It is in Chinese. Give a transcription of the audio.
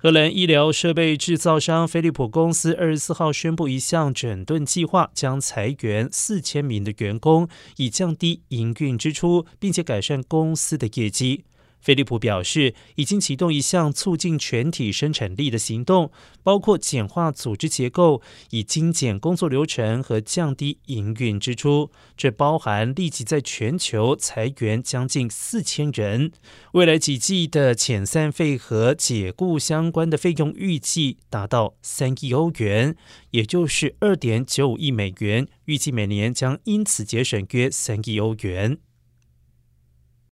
荷兰医疗设备制造商飞利浦公司二十四号宣布一项整顿计划，将裁员四千名的员工，以降低营运支出，并且改善公司的业绩。飞利浦表示，已经启动一项促进全体生产力的行动，包括简化组织结构、以精简工作流程和降低营运支出。这包含立即在全球裁员将近四千人。未来几季的遣散费和解雇相关的费用预计达到三亿欧元，也就是二点九五亿美元。预计每年将因此节省约三亿欧元。